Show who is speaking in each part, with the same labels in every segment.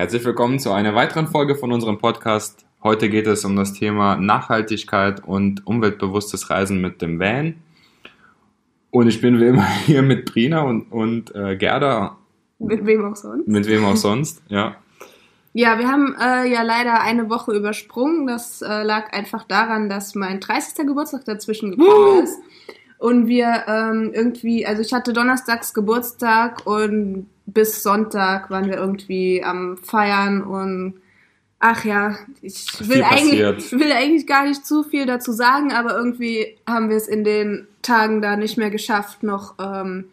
Speaker 1: Herzlich willkommen zu einer weiteren Folge von unserem Podcast. Heute geht es um das Thema Nachhaltigkeit und umweltbewusstes Reisen mit dem Van. Und ich bin wie immer hier mit Brina und, und äh, Gerda.
Speaker 2: Mit wem auch sonst?
Speaker 1: Mit wem auch sonst, ja.
Speaker 2: Ja, wir haben äh, ja leider eine Woche übersprungen. Das äh, lag einfach daran, dass mein 30. Geburtstag dazwischen gekommen ist. Und wir ähm, irgendwie, also ich hatte donnerstags Geburtstag und bis Sonntag waren wir irgendwie am Feiern und ach ja, ich will eigentlich, will eigentlich gar nicht zu viel dazu sagen, aber irgendwie haben wir es in den Tagen da nicht mehr geschafft, noch ähm,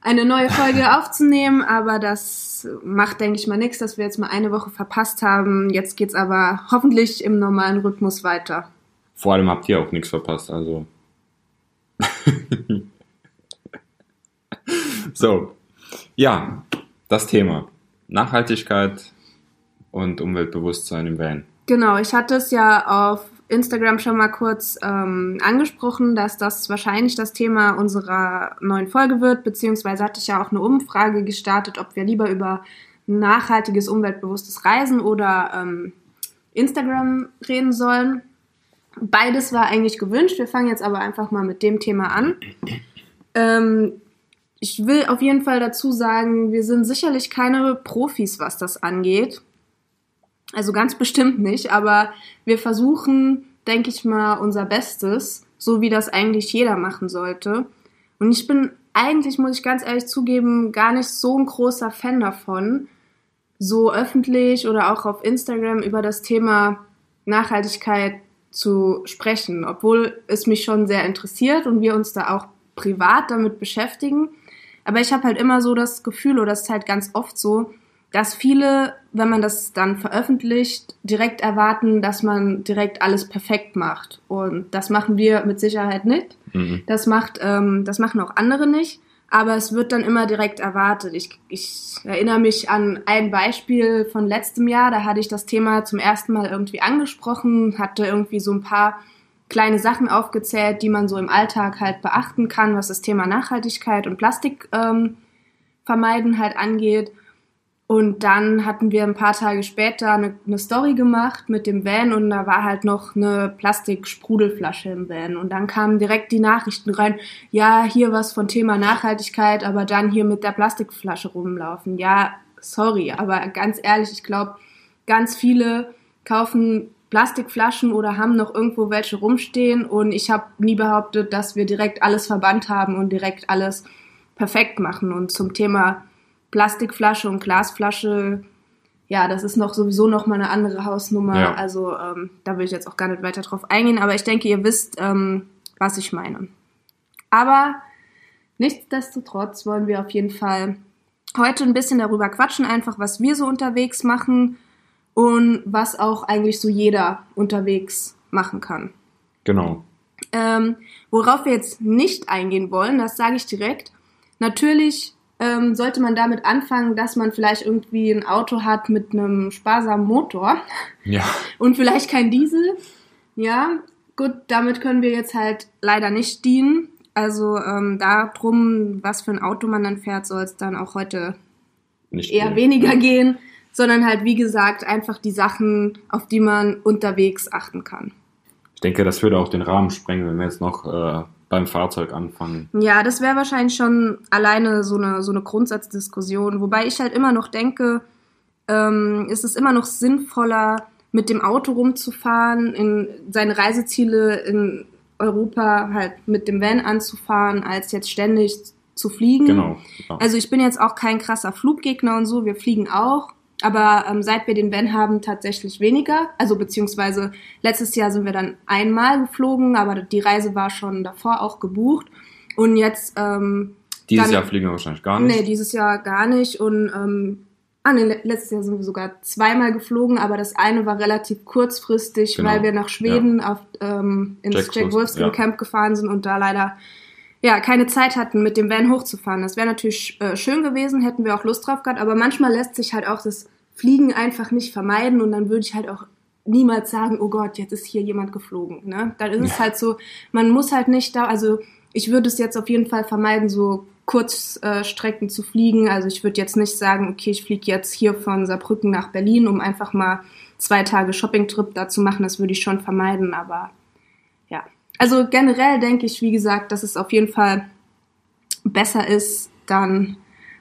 Speaker 2: eine neue Folge aufzunehmen, aber das macht, denke ich mal, nichts, dass wir jetzt mal eine Woche verpasst haben. Jetzt geht's aber hoffentlich im normalen Rhythmus weiter.
Speaker 1: Vor allem habt ihr auch nichts verpasst, also. so, ja, das Thema Nachhaltigkeit und Umweltbewusstsein im Van.
Speaker 2: Genau, ich hatte es ja auf Instagram schon mal kurz ähm, angesprochen, dass das wahrscheinlich das Thema unserer neuen Folge wird, beziehungsweise hatte ich ja auch eine Umfrage gestartet, ob wir lieber über nachhaltiges, umweltbewusstes Reisen oder ähm, Instagram reden sollen. Beides war eigentlich gewünscht. Wir fangen jetzt aber einfach mal mit dem Thema an. Ähm, ich will auf jeden Fall dazu sagen, wir sind sicherlich keine Profis, was das angeht. Also ganz bestimmt nicht, aber wir versuchen, denke ich mal, unser Bestes, so wie das eigentlich jeder machen sollte. Und ich bin eigentlich, muss ich ganz ehrlich zugeben, gar nicht so ein großer Fan davon, so öffentlich oder auch auf Instagram über das Thema Nachhaltigkeit zu sprechen, obwohl es mich schon sehr interessiert und wir uns da auch privat damit beschäftigen. Aber ich habe halt immer so das Gefühl, oder das ist halt ganz oft so, dass viele, wenn man das dann veröffentlicht, direkt erwarten, dass man direkt alles perfekt macht. Und das machen wir mit Sicherheit nicht. Mhm. Das macht, ähm, das machen auch andere nicht. Aber es wird dann immer direkt erwartet. Ich, ich erinnere mich an ein Beispiel von letztem Jahr. Da hatte ich das Thema zum ersten Mal irgendwie angesprochen, hatte irgendwie so ein paar kleine Sachen aufgezählt, die man so im Alltag halt beachten kann, was das Thema Nachhaltigkeit und Plastik ähm, halt angeht. Und dann hatten wir ein paar Tage später eine, eine, Story gemacht mit dem Van und da war halt noch eine Plastiksprudelflasche im Van. Und dann kamen direkt die Nachrichten rein, ja, hier was von Thema Nachhaltigkeit, aber dann hier mit der Plastikflasche rumlaufen. Ja, sorry, aber ganz ehrlich, ich glaube, ganz viele kaufen Plastikflaschen oder haben noch irgendwo welche rumstehen und ich habe nie behauptet, dass wir direkt alles verbannt haben und direkt alles perfekt machen. Und zum Thema Plastikflasche und Glasflasche, ja, das ist noch sowieso noch mal eine andere Hausnummer. Ja. Also ähm, da will ich jetzt auch gar nicht weiter drauf eingehen, aber ich denke, ihr wisst, ähm, was ich meine. Aber nichtsdestotrotz wollen wir auf jeden Fall heute ein bisschen darüber quatschen, einfach was wir so unterwegs machen und was auch eigentlich so jeder unterwegs machen kann.
Speaker 1: Genau.
Speaker 2: Ähm, worauf wir jetzt nicht eingehen wollen, das sage ich direkt. Natürlich ähm, sollte man damit anfangen, dass man vielleicht irgendwie ein Auto hat mit einem sparsamen Motor.
Speaker 1: Ja.
Speaker 2: Und vielleicht kein Diesel. Ja, gut, damit können wir jetzt halt leider nicht dienen. Also ähm, darum, was für ein Auto man dann fährt, soll es dann auch heute nicht eher gehen. weniger gehen sondern halt, wie gesagt, einfach die Sachen, auf die man unterwegs achten kann.
Speaker 1: Ich denke, das würde auch den Rahmen sprengen, wenn wir jetzt noch äh, beim Fahrzeug anfangen.
Speaker 2: Ja, das wäre wahrscheinlich schon alleine so eine, so eine Grundsatzdiskussion, wobei ich halt immer noch denke, ähm, ist es immer noch sinnvoller, mit dem Auto rumzufahren, in seine Reiseziele in Europa halt mit dem Van anzufahren, als jetzt ständig zu fliegen.
Speaker 1: Genau. genau.
Speaker 2: Also ich bin jetzt auch kein krasser Fluggegner und so, wir fliegen auch. Aber ähm, seit wir den Van haben, tatsächlich weniger. Also beziehungsweise letztes Jahr sind wir dann einmal geflogen, aber die Reise war schon davor auch gebucht. Und jetzt. Ähm,
Speaker 1: dieses
Speaker 2: dann,
Speaker 1: Jahr fliegen wir wahrscheinlich gar nicht.
Speaker 2: Nee, dieses Jahr gar nicht. Und ähm, ah, nee, letztes Jahr sind wir sogar zweimal geflogen, aber das eine war relativ kurzfristig, genau. weil wir nach Schweden ja. auf, ähm, ins Jack, Jack Wolfskin ja. Camp gefahren sind und da leider ja, keine Zeit hatten, mit dem Van hochzufahren. Das wäre natürlich äh, schön gewesen, hätten wir auch Lust drauf gehabt, aber manchmal lässt sich halt auch das Fliegen einfach nicht vermeiden und dann würde ich halt auch niemals sagen, oh Gott, jetzt ist hier jemand geflogen. Ne? Dann ist ja. es halt so, man muss halt nicht da, also ich würde es jetzt auf jeden Fall vermeiden, so Kurzstrecken zu fliegen. Also ich würde jetzt nicht sagen, okay, ich fliege jetzt hier von Saarbrücken nach Berlin, um einfach mal zwei Tage Shoppingtrip da zu machen. Das würde ich schon vermeiden, aber. Also generell denke ich, wie gesagt, dass es auf jeden Fall besser ist, dann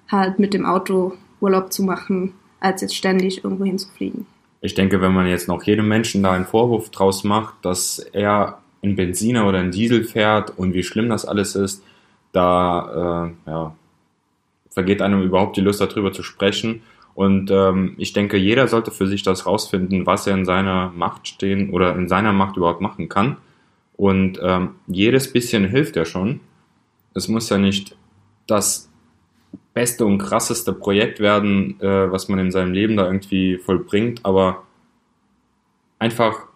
Speaker 2: halt mit dem Auto Urlaub zu machen, als jetzt ständig irgendwo hinzufliegen.
Speaker 1: Ich denke, wenn man jetzt noch jedem Menschen da einen Vorwurf draus macht, dass er ein Benziner oder ein Diesel fährt und wie schlimm das alles ist, da äh, ja, vergeht einem überhaupt die Lust darüber zu sprechen. Und ähm, ich denke, jeder sollte für sich das rausfinden, was er in seiner Macht stehen oder in seiner Macht überhaupt machen kann. Und ähm, jedes bisschen hilft ja schon. Es muss ja nicht das beste und krasseste Projekt werden, äh, was man in seinem Leben da irgendwie vollbringt, aber einfach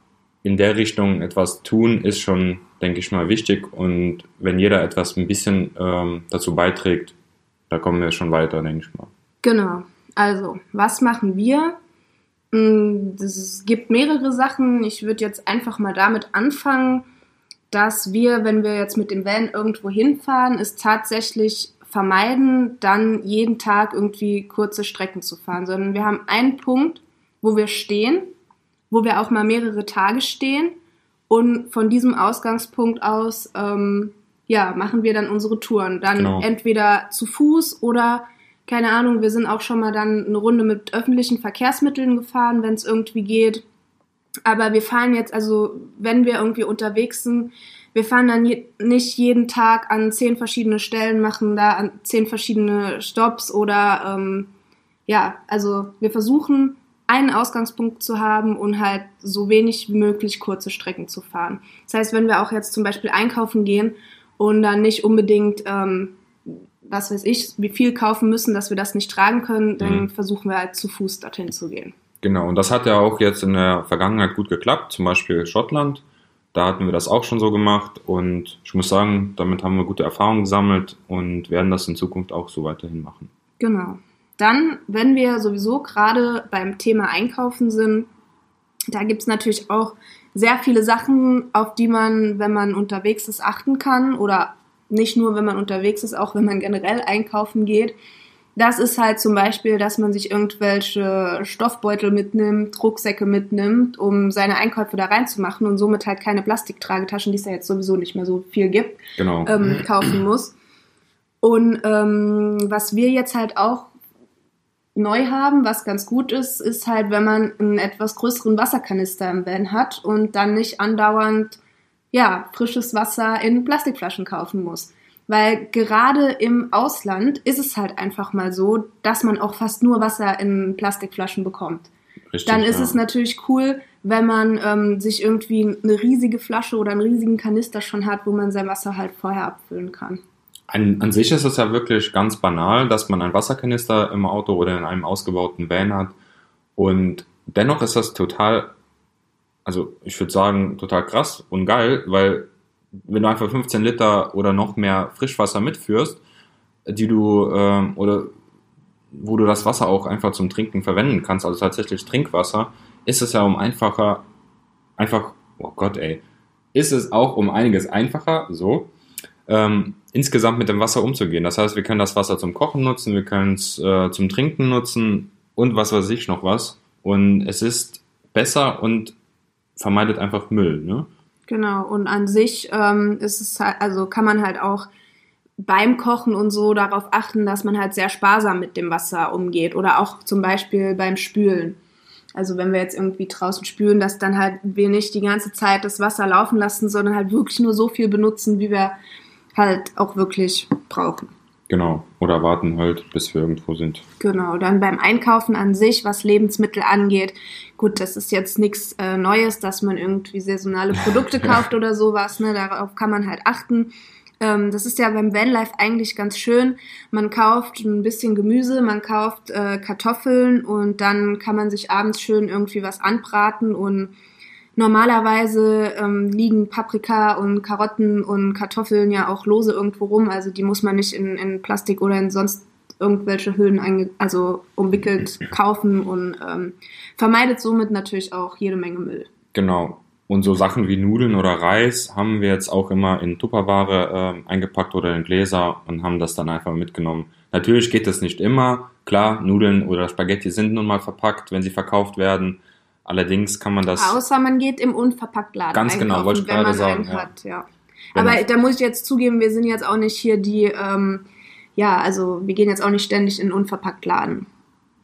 Speaker 1: in der Richtung etwas tun, ist schon, denke ich mal, wichtig. Und wenn jeder etwas ein bisschen ähm, dazu beiträgt, da kommen wir schon weiter, denke ich mal.
Speaker 2: Genau. Also, was machen wir? Mm, es gibt mehrere Sachen. Ich würde jetzt einfach mal damit anfangen, dass wir, wenn wir jetzt mit dem Van irgendwo hinfahren, es tatsächlich vermeiden, dann jeden Tag irgendwie kurze Strecken zu fahren, sondern wir haben einen Punkt, wo wir stehen wo wir auch mal mehrere Tage stehen. Und von diesem Ausgangspunkt aus, ähm, ja, machen wir dann unsere Touren. Dann genau. entweder zu Fuß oder, keine Ahnung, wir sind auch schon mal dann eine Runde mit öffentlichen Verkehrsmitteln gefahren, wenn es irgendwie geht. Aber wir fahren jetzt, also wenn wir irgendwie unterwegs sind, wir fahren dann je, nicht jeden Tag an zehn verschiedene Stellen, machen da an zehn verschiedene Stops oder ähm, ja, also wir versuchen einen Ausgangspunkt zu haben und halt so wenig wie möglich kurze Strecken zu fahren. Das heißt, wenn wir auch jetzt zum Beispiel einkaufen gehen und dann nicht unbedingt, ähm, was weiß ich, wie viel kaufen müssen, dass wir das nicht tragen können, dann mhm. versuchen wir halt zu Fuß dorthin zu gehen.
Speaker 1: Genau, und das hat ja auch jetzt in der Vergangenheit gut geklappt, zum Beispiel Schottland. Da hatten wir das auch schon so gemacht und ich muss sagen, damit haben wir gute Erfahrungen gesammelt und werden das in Zukunft auch so weiterhin machen.
Speaker 2: Genau. Dann, wenn wir sowieso gerade beim Thema Einkaufen sind, da gibt es natürlich auch sehr viele Sachen, auf die man, wenn man unterwegs ist, achten kann. Oder nicht nur, wenn man unterwegs ist, auch wenn man generell einkaufen geht. Das ist halt zum Beispiel, dass man sich irgendwelche Stoffbeutel mitnimmt, Rucksäcke mitnimmt, um seine Einkäufe da reinzumachen und somit halt keine Plastiktragetaschen, die es ja jetzt sowieso nicht mehr so viel gibt, genau. ähm, kaufen muss. Und ähm, was wir jetzt halt auch neu haben, was ganz gut ist, ist halt, wenn man einen etwas größeren Wasserkanister im Van hat und dann nicht andauernd ja, frisches Wasser in Plastikflaschen kaufen muss. Weil gerade im Ausland ist es halt einfach mal so, dass man auch fast nur Wasser in Plastikflaschen bekommt. Richtig, dann ist ja. es natürlich cool, wenn man ähm, sich irgendwie eine riesige Flasche oder einen riesigen Kanister schon hat, wo man sein Wasser halt vorher abfüllen kann.
Speaker 1: An, an sich ist es ja wirklich ganz banal, dass man einen Wasserkanister im Auto oder in einem ausgebauten Van hat. Und dennoch ist das total, also ich würde sagen, total krass und geil, weil wenn du einfach 15 Liter oder noch mehr Frischwasser mitführst, die du ähm, oder wo du das Wasser auch einfach zum Trinken verwenden kannst, also tatsächlich Trinkwasser, ist es ja um einfacher, einfach, oh Gott, ey, ist es auch um einiges einfacher, so, ähm, insgesamt mit dem Wasser umzugehen. Das heißt, wir können das Wasser zum Kochen nutzen, wir können es äh, zum Trinken nutzen und was weiß ich noch was. Und es ist besser und vermeidet einfach Müll. Ne?
Speaker 2: Genau, und an sich ähm, ist es halt, also kann man halt auch beim Kochen und so darauf achten, dass man halt sehr sparsam mit dem Wasser umgeht oder auch zum Beispiel beim Spülen. Also wenn wir jetzt irgendwie draußen spülen, dass dann halt wir nicht die ganze Zeit das Wasser laufen lassen, sondern halt wirklich nur so viel benutzen, wie wir halt auch wirklich brauchen.
Speaker 1: Genau, oder warten halt, bis wir irgendwo sind.
Speaker 2: Genau, dann beim Einkaufen an sich, was Lebensmittel angeht, gut, das ist jetzt nichts äh, Neues, dass man irgendwie saisonale Produkte kauft oder sowas, ne, darauf kann man halt achten. Ähm, das ist ja beim Vanlife eigentlich ganz schön. Man kauft ein bisschen Gemüse, man kauft äh, Kartoffeln und dann kann man sich abends schön irgendwie was anbraten und Normalerweise ähm, liegen Paprika und Karotten und Kartoffeln ja auch lose irgendwo rum, also die muss man nicht in, in Plastik oder in sonst irgendwelche Hüllen also umwickelt kaufen und ähm, vermeidet somit natürlich auch jede Menge Müll.
Speaker 1: Genau. Und so Sachen wie Nudeln oder Reis haben wir jetzt auch immer in Tupperware äh, eingepackt oder in Gläser und haben das dann einfach mitgenommen. Natürlich geht das nicht immer. Klar, Nudeln oder Spaghetti sind nun mal verpackt, wenn sie verkauft werden. Allerdings kann man das.
Speaker 2: Außer man geht im Unverpacktladen.
Speaker 1: Ganz genau, wollte ich gerade sagen.
Speaker 2: Ja. Hat, ja. Aber da muss ich jetzt zugeben, wir sind jetzt auch nicht hier die, ähm, ja, also wir gehen jetzt auch nicht ständig in Unverpacktladen.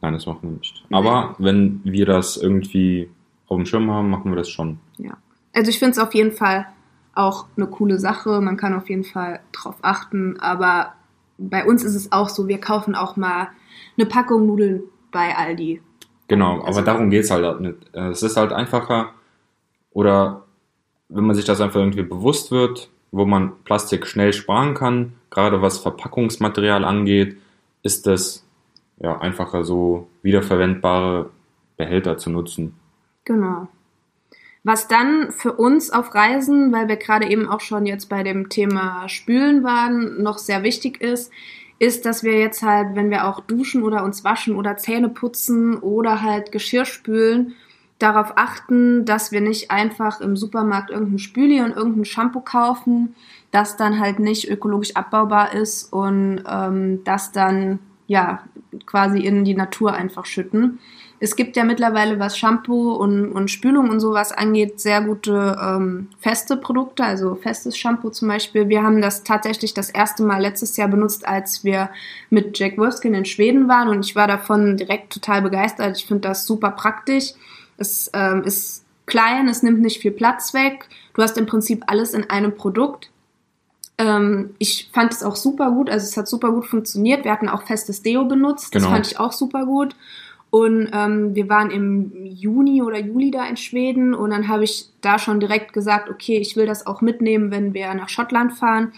Speaker 1: Nein, das machen wir nicht. Aber wenn wir das irgendwie auf dem Schirm haben, machen wir das schon.
Speaker 2: Ja. Also ich finde es auf jeden Fall auch eine coole Sache. Man kann auf jeden Fall drauf achten. Aber bei uns ist es auch so, wir kaufen auch mal eine Packung Nudeln bei Aldi.
Speaker 1: Genau, also, aber darum geht es halt nicht. Es ist halt einfacher oder wenn man sich das einfach irgendwie bewusst wird, wo man Plastik schnell sparen kann, gerade was Verpackungsmaterial angeht, ist es ja einfacher so wiederverwendbare Behälter zu nutzen.
Speaker 2: Genau. Was dann für uns auf Reisen, weil wir gerade eben auch schon jetzt bei dem Thema Spülen waren, noch sehr wichtig ist, ist, dass wir jetzt halt, wenn wir auch duschen oder uns waschen oder Zähne putzen oder halt Geschirr spülen, darauf achten, dass wir nicht einfach im Supermarkt irgendein Spüli und irgendein Shampoo kaufen, das dann halt nicht ökologisch abbaubar ist und ähm, das dann ja quasi in die Natur einfach schütten. Es gibt ja mittlerweile, was Shampoo und, und Spülung und sowas angeht, sehr gute ähm, feste Produkte, also festes Shampoo zum Beispiel. Wir haben das tatsächlich das erste Mal letztes Jahr benutzt, als wir mit Jack Wolfskin in Schweden waren und ich war davon direkt total begeistert. Ich finde das super praktisch. Es ähm, ist klein, es nimmt nicht viel Platz weg. Du hast im Prinzip alles in einem Produkt. Ähm, ich fand es auch super gut, also es hat super gut funktioniert. Wir hatten auch festes Deo benutzt, genau. das fand ich auch super gut. Und ähm, wir waren im Juni oder Juli da in Schweden und dann habe ich da schon direkt gesagt, okay, ich will das auch mitnehmen, wenn wir nach Schottland fahren.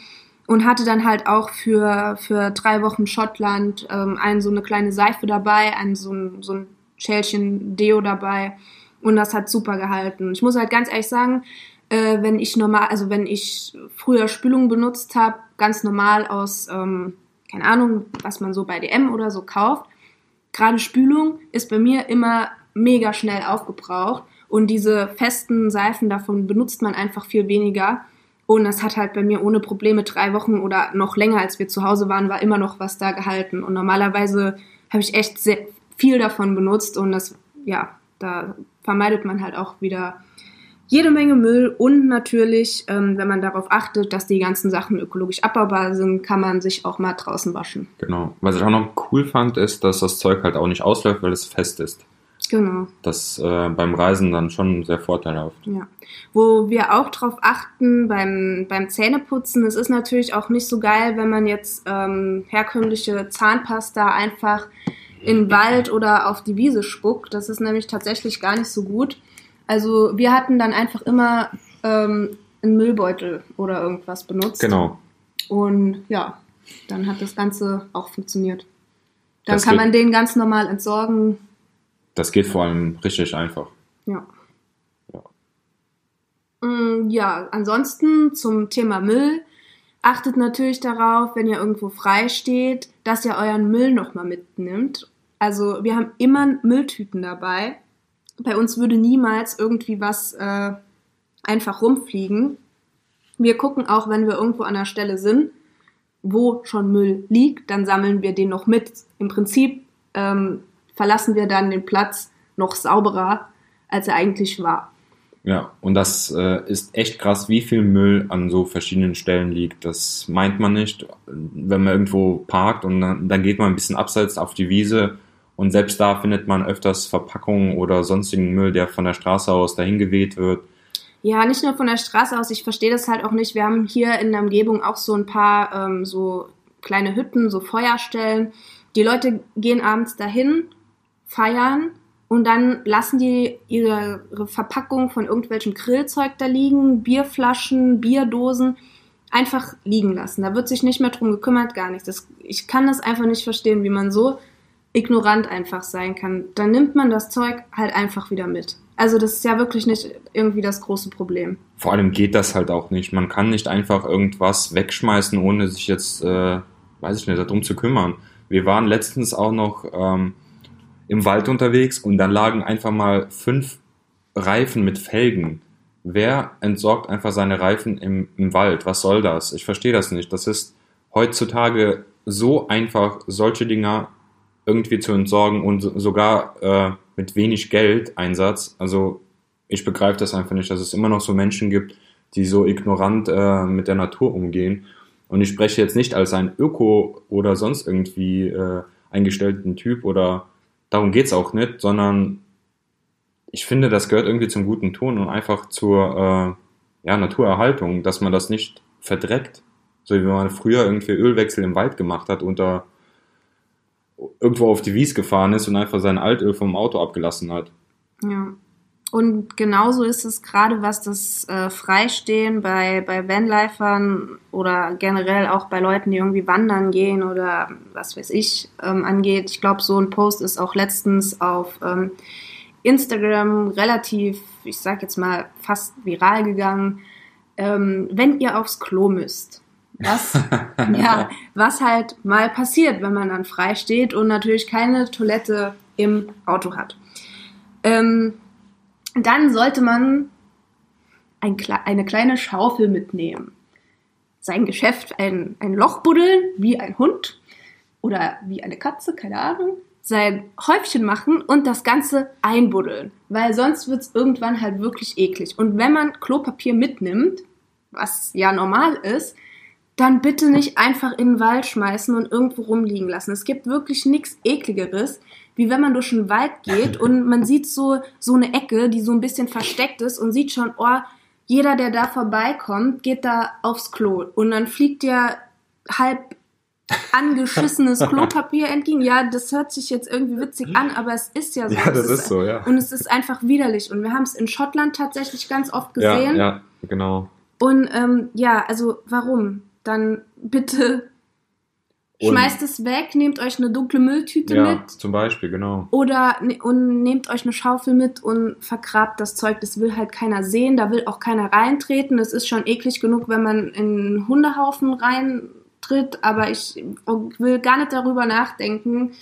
Speaker 2: Und hatte dann halt auch für, für drei Wochen Schottland ähm, ein, so eine kleine Seife dabei, ein, so, ein, so ein Schälchen Deo dabei. Und das hat super gehalten. Ich muss halt ganz ehrlich sagen, äh, wenn ich normal, also wenn ich früher Spülung benutzt habe, ganz normal aus, ähm, keine Ahnung, was man so bei DM oder so kauft, gerade Spülung ist bei mir immer mega schnell aufgebraucht und diese festen Seifen davon benutzt man einfach viel weniger. Und das hat halt bei mir ohne Probleme drei Wochen oder noch länger, als wir zu Hause waren, war immer noch was da gehalten. Und normalerweise habe ich echt sehr viel davon benutzt und das, ja, da vermeidet man halt auch wieder jede Menge Müll und natürlich, ähm, wenn man darauf achtet, dass die ganzen Sachen ökologisch abbaubar sind, kann man sich auch mal draußen waschen.
Speaker 1: Genau. Was ich auch noch cool fand, ist, dass das Zeug halt auch nicht ausläuft, weil es fest ist.
Speaker 2: Genau.
Speaker 1: Das äh, beim Reisen dann schon sehr vorteilhaft.
Speaker 2: Ja. Wo wir auch drauf achten beim, beim Zähneputzen, es ist natürlich auch nicht so geil, wenn man jetzt ähm, herkömmliche Zahnpasta einfach in den Wald oder auf die Wiese spuckt. Das ist nämlich tatsächlich gar nicht so gut. Also wir hatten dann einfach immer ähm, einen Müllbeutel oder irgendwas benutzt.
Speaker 1: Genau.
Speaker 2: Und ja, dann hat das Ganze auch funktioniert. Dann das kann man den ganz normal entsorgen.
Speaker 1: Das geht vor allem richtig einfach.
Speaker 2: Ja. Ja, mm, ja ansonsten zum Thema Müll. Achtet natürlich darauf, wenn ihr irgendwo frei steht, dass ihr euren Müll nochmal mitnimmt. Also wir haben immer Mülltüten dabei bei uns würde niemals irgendwie was äh, einfach rumfliegen. Wir gucken auch, wenn wir irgendwo an der Stelle sind, wo schon Müll liegt, dann sammeln wir den noch mit. Im Prinzip ähm, verlassen wir dann den Platz noch sauberer, als er eigentlich war.
Speaker 1: Ja, und das äh, ist echt krass, wie viel Müll an so verschiedenen Stellen liegt. Das meint man nicht, wenn man irgendwo parkt und dann, dann geht man ein bisschen abseits auf die Wiese und selbst da findet man öfters Verpackungen oder sonstigen Müll, der von der Straße aus dahin geweht wird.
Speaker 2: Ja, nicht nur von der Straße aus. Ich verstehe das halt auch nicht. Wir haben hier in der Umgebung auch so ein paar ähm, so kleine Hütten, so Feuerstellen. Die Leute gehen abends dahin, feiern und dann lassen die ihre, Verpackung von irgendwelchem Grillzeug da liegen, Bierflaschen, Bierdosen einfach liegen lassen. Da wird sich nicht mehr drum gekümmert, gar nichts. Ich kann das einfach nicht verstehen, wie man so ignorant einfach sein kann, dann nimmt man das Zeug halt einfach wieder mit. Also das ist ja wirklich nicht irgendwie das große Problem.
Speaker 1: Vor allem geht das halt auch nicht. Man kann nicht einfach irgendwas wegschmeißen, ohne sich jetzt, äh, weiß ich nicht, darum zu kümmern. Wir waren letztens auch noch ähm, im Wald unterwegs und dann lagen einfach mal fünf Reifen mit Felgen wer entsorgt einfach seine Reifen im, im Wald? Was soll das? Ich verstehe das nicht. Das ist heutzutage so einfach, solche Dinger irgendwie zu entsorgen und sogar äh, mit wenig Geldeinsatz. Also ich begreife das einfach nicht, dass es immer noch so Menschen gibt, die so ignorant äh, mit der Natur umgehen. Und ich spreche jetzt nicht als ein Öko oder sonst irgendwie äh, eingestellten Typ oder darum geht's auch nicht, sondern ich finde, das gehört irgendwie zum guten Ton und einfach zur äh, ja, Naturerhaltung, dass man das nicht verdreckt. So wie man früher irgendwie Ölwechsel im Wald gemacht hat da irgendwo auf die Wies gefahren ist und einfach sein Altöl vom Auto abgelassen hat.
Speaker 2: Ja. Und genauso ist es gerade, was das äh, Freistehen bei, bei Vanlifern oder generell auch bei Leuten, die irgendwie wandern gehen oder was weiß ich ähm, angeht. Ich glaube, so ein Post ist auch letztens auf ähm, Instagram relativ, ich sag jetzt mal, fast viral gegangen. Ähm, wenn ihr aufs Klo müsst, was, ja, was halt mal passiert, wenn man dann frei steht und natürlich keine Toilette im Auto hat. Ähm, dann sollte man ein, eine kleine Schaufel mitnehmen. Sein Geschäft ein, ein Loch buddeln, wie ein Hund oder wie eine Katze, keine Ahnung. Sein Häufchen machen und das Ganze einbuddeln, weil sonst wird es irgendwann halt wirklich eklig. Und wenn man Klopapier mitnimmt, was ja normal ist, dann bitte nicht einfach in den Wald schmeißen und irgendwo rumliegen lassen. Es gibt wirklich nichts ekligeres, wie wenn man durch den Wald geht und man sieht so, so eine Ecke, die so ein bisschen versteckt ist und sieht schon, oh, jeder, der da vorbeikommt, geht da aufs Klo. Und dann fliegt dir halb angeschissenes Klopapier entgegen. Ja, das hört sich jetzt irgendwie witzig an, aber es ist ja so.
Speaker 1: Ja, das
Speaker 2: ist,
Speaker 1: ist, so, ja.
Speaker 2: Und es ist einfach widerlich. Und wir haben es in Schottland tatsächlich ganz oft gesehen.
Speaker 1: Ja, ja genau.
Speaker 2: Und ähm, ja, also warum? Dann bitte und Schmeißt es weg, nehmt euch eine dunkle Mülltüte ja, mit.
Speaker 1: zum Beispiel, genau.
Speaker 2: Oder ne, und nehmt euch eine Schaufel mit und vergrabt das Zeug. Das will halt keiner sehen, da will auch keiner reintreten. Es ist schon eklig genug, wenn man in einen Hundehaufen reintritt, aber ich will gar nicht darüber nachdenken,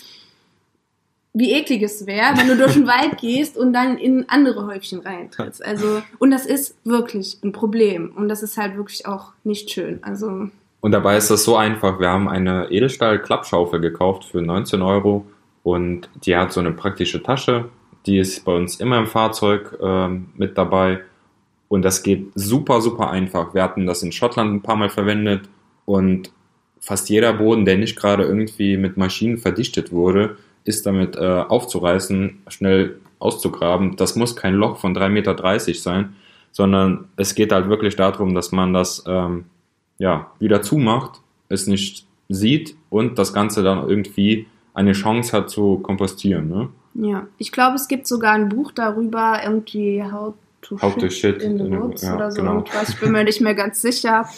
Speaker 2: wie eklig es wäre, wenn du durch den Wald gehst und dann in andere Häufchen reintrittst. Also, und das ist wirklich ein Problem. Und das ist halt wirklich auch nicht schön. Also.
Speaker 1: Und dabei ist das so einfach. Wir haben eine Edelstahl-Klappschaufel gekauft für 19 Euro und die hat so eine praktische Tasche. Die ist bei uns immer im Fahrzeug äh, mit dabei und das geht super, super einfach. Wir hatten das in Schottland ein paar Mal verwendet und fast jeder Boden, der nicht gerade irgendwie mit Maschinen verdichtet wurde, ist damit äh, aufzureißen, schnell auszugraben. Das muss kein Loch von 3,30 Meter sein, sondern es geht halt wirklich darum, dass man das ähm, ja, wieder zumacht, es nicht sieht und das Ganze dann irgendwie eine Chance hat zu kompostieren. Ne?
Speaker 2: Ja, ich glaube, es gibt sogar ein Buch darüber, irgendwie How to,
Speaker 1: How shit, to shit
Speaker 2: in the Woods ja, oder so genau. irgendwas. Ich bin mir nicht mehr ganz sicher.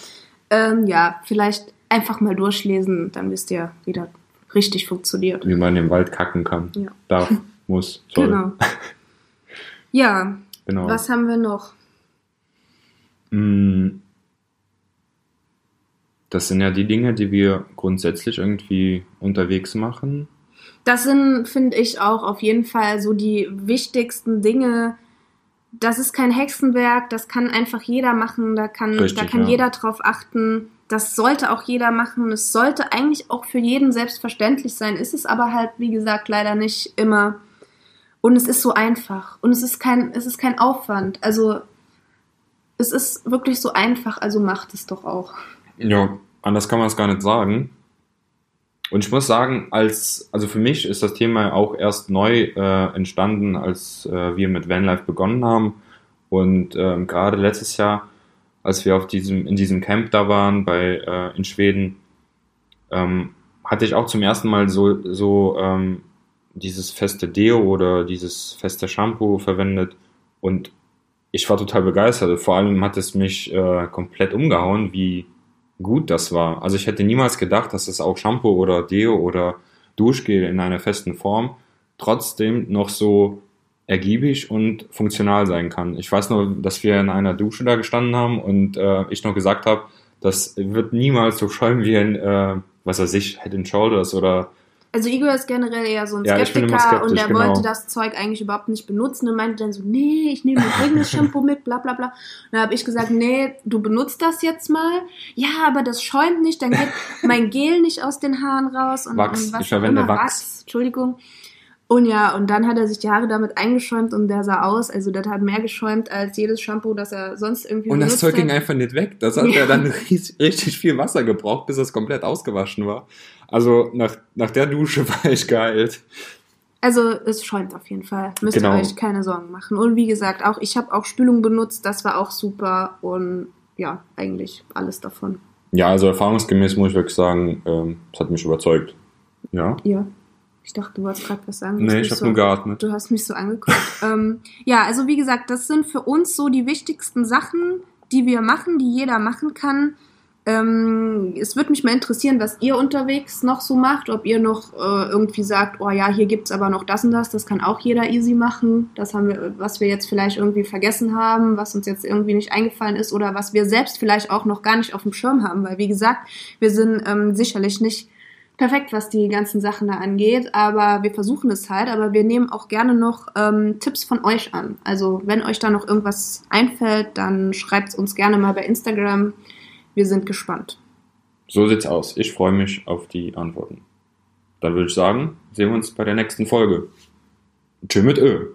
Speaker 2: Ähm, ja, vielleicht einfach mal durchlesen, dann wisst ihr, wie das richtig funktioniert.
Speaker 1: Wie man im Wald kacken kann. Ja. Darf, muss,
Speaker 2: soll. Genau. Ja, genau. was haben wir noch?
Speaker 1: Mm, das sind ja die Dinge, die wir grundsätzlich irgendwie unterwegs machen.
Speaker 2: Das sind, finde ich, auch auf jeden Fall so die wichtigsten Dinge. Das ist kein Hexenwerk, das kann einfach jeder machen, da kann, Richtig, da kann ja. jeder drauf achten. Das sollte auch jeder machen. Es sollte eigentlich auch für jeden selbstverständlich sein, ist es aber halt, wie gesagt, leider nicht immer. Und es ist so einfach. Und es ist kein, es ist kein Aufwand. Also, es ist wirklich so einfach, also macht es doch auch.
Speaker 1: Ja, anders kann man es gar nicht sagen. Und ich muss sagen, als, also für mich ist das Thema auch erst neu äh, entstanden, als äh, wir mit Vanlife begonnen haben. Und ähm, gerade letztes Jahr, als wir auf diesem, in diesem Camp da waren bei, äh, in Schweden, ähm, hatte ich auch zum ersten Mal so, so ähm, dieses feste Deo oder dieses feste Shampoo verwendet. Und ich war total begeistert. Vor allem hat es mich äh, komplett umgehauen, wie gut das war. Also ich hätte niemals gedacht, dass es auch Shampoo oder Deo oder Duschgel in einer festen Form trotzdem noch so ergiebig und funktional sein kann. Ich weiß nur, dass wir in einer Dusche da gestanden haben und äh, ich noch gesagt habe, das wird niemals so schäumen wie ein, äh, was weiß ich, Head and Shoulders oder
Speaker 2: Also Igor ist generell eher so ein
Speaker 1: Ja,
Speaker 2: Skeptiker
Speaker 1: skeptisch,
Speaker 2: und er
Speaker 1: genau.
Speaker 2: wollte das Zeug eigentlich überhaupt nicht benutzen und meinte dann so, nee, ich nehme übrigens Shampoo mit, bla bla bla. Und dann habe ich gesagt, nee, du benutzt das jetzt mal. Ja, aber das schäumt nicht, dann geht mein Gel nicht aus den Haaren raus. Und,
Speaker 1: Wachs.
Speaker 2: und was
Speaker 1: Ich verwende
Speaker 2: immer,
Speaker 1: Wachs.
Speaker 2: Entschuldigung. Und ja, und dann hat er sich die Haare damit eingeschäumt und der sah aus, also das hat mehr geschäumt als jedes Shampoo, das er sonst irgendwie
Speaker 1: Und das Zeug ging
Speaker 2: hat.
Speaker 1: einfach nicht weg. Das hat ja dann ries- richtig viel Wasser gebraucht, bis es komplett ausgewaschen war. Also nach, nach der Dusche war ich geheilt.
Speaker 2: Also es schäumt auf jeden Fall. Müsst
Speaker 1: Genau.
Speaker 2: ihr euch keine Sorgen machen. Und wie gesagt, auch ich habe auch Spülung benutzt, das war auch super und ja, eigentlich alles davon.
Speaker 1: Ja, also erfahrungsgemäß muss ich wirklich sagen, ähm, es hat mich überzeugt. Ja?
Speaker 2: Ja. Ich dachte, du wolltest gerade was sagen.
Speaker 1: Nee, ich habe
Speaker 2: so,
Speaker 1: nur geatmet.
Speaker 2: Du hast mich so angeguckt. ähm, ja, also wie gesagt, das sind für uns so die wichtigsten Sachen, die wir machen, die jeder machen kann. Ähm, es würde mich mal interessieren, was ihr unterwegs noch so macht, ob ihr noch äh, irgendwie sagt, oh ja, hier gibt's aber noch das und das, das kann auch jeder easy machen. Das haben wir, was wir jetzt vielleicht irgendwie vergessen haben, was uns jetzt irgendwie nicht eingefallen ist oder was wir selbst vielleicht auch noch gar nicht auf dem Schirm haben, weil wie gesagt, wir sind ähm, sicherlich nicht perfekt, was die ganzen Sachen da angeht, aber wir versuchen es halt, aber wir nehmen auch gerne noch ähm, Tipps von euch an. Also wenn euch da noch irgendwas einfällt, dann schreibt es uns gerne mal bei Instagram. Wir sind gespannt.
Speaker 1: So sieht's aus. Ich freue mich auf die Antworten. Dann würde ich sagen, sehen wir uns bei der nächsten Folge. Tschüss mit Ö.